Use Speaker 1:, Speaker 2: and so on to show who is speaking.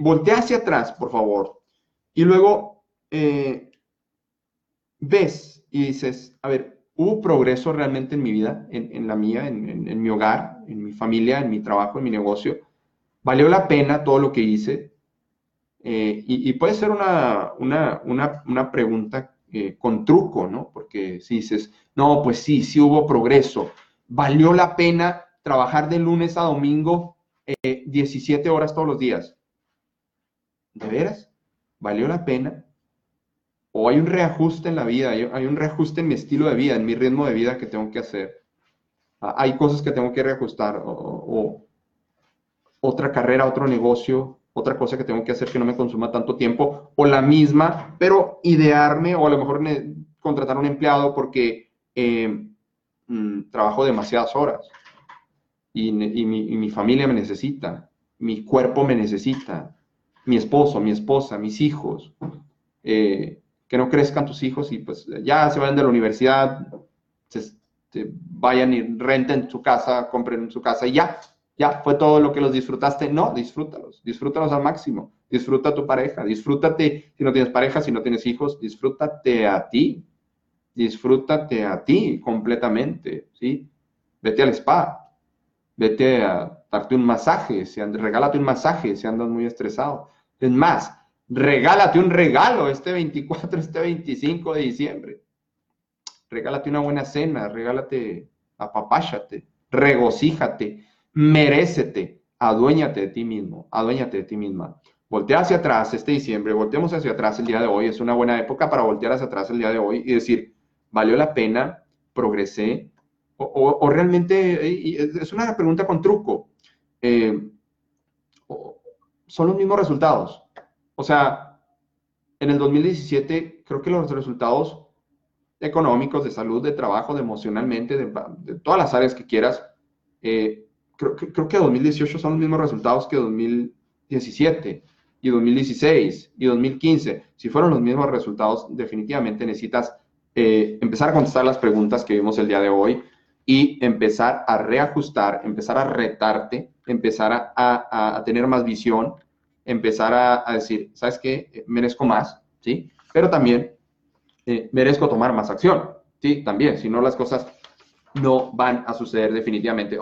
Speaker 1: voltea hacia atrás, por favor, y luego eh, ves y dices, a ver, ¿hubo progreso realmente en mi vida, en, la mía, en, mi hogar, en mi familia, en mi trabajo, en mi negocio? ¿Valió la pena todo lo que hice? Eh, y, puede ser una, una, pregunta eh, con truco, ¿no? Porque si dices, no, pues sí, sí hubo progreso. ¿Valió la pena trabajar de lunes a domingo 17 horas todos los días? ¿De veras? ¿Valió la pena? ¿O hay un reajuste en la vida? ¿Hay, un reajuste en mi estilo de vida, en mi ritmo de vida que tengo que hacer? Ah, ¿Hay cosas que tengo que reajustar? ¿O, otra carrera, otro negocio, otra cosa que tengo que hacer que no me consuma tanto tiempo? ¿O la misma, pero idearme o a lo mejor contratar a un empleado porque eh, mm, trabajo demasiadas horas y, mi, familia me necesita, mi cuerpo me necesita, mi esposo, mi esposa, mis hijos, eh, que no crezcan tus hijos y pues ya se vayan de la universidad, se, vayan y renten su casa, compren su casa y ya, ya fue todo lo que los disfrutaste. No, disfrútalos, disfrútalos al máximo. Disfruta a tu pareja, disfrútate si no tienes pareja, si no tienes hijos, disfrútate a ti, disfrútate a ti completamente, ¿sí? Vete al spa, vete a darte un masaje, regálate un masaje si andas muy estresado. Es más, regálate un regalo este 24, este 25 de diciembre. Regálate una buena cena, regálate, apapáchate, regocíjate, merécete, aduéñate de ti mismo, aduéñate de ti misma. Voltea hacia atrás este diciembre, volteemos hacia atrás el día de hoy, es una buena época para voltear hacia atrás el día de hoy y decir, valió la pena, progresé, o, realmente, es una pregunta con truco, eh, son los mismos resultados. O sea, en el 2017 creo que los resultados económicos, de salud, de trabajo, de emocionalmente, de, todas las áreas que quieras, eh, creo, creo que 2018 son los mismos resultados que 2017 y 2016 y 2015. Si fueron los mismos resultados, definitivamente necesitas eh, empezar a contestar las preguntas que vimos el día de hoy y empezar a reajustar, empezar a retarte, empezar a, tener más visión, empezar a, decir, ¿sabes qué? Eh, merezco más, ¿sí? Pero también eh, merezco tomar más acción, ¿sí? También, si no las cosas no van a suceder definitivamente.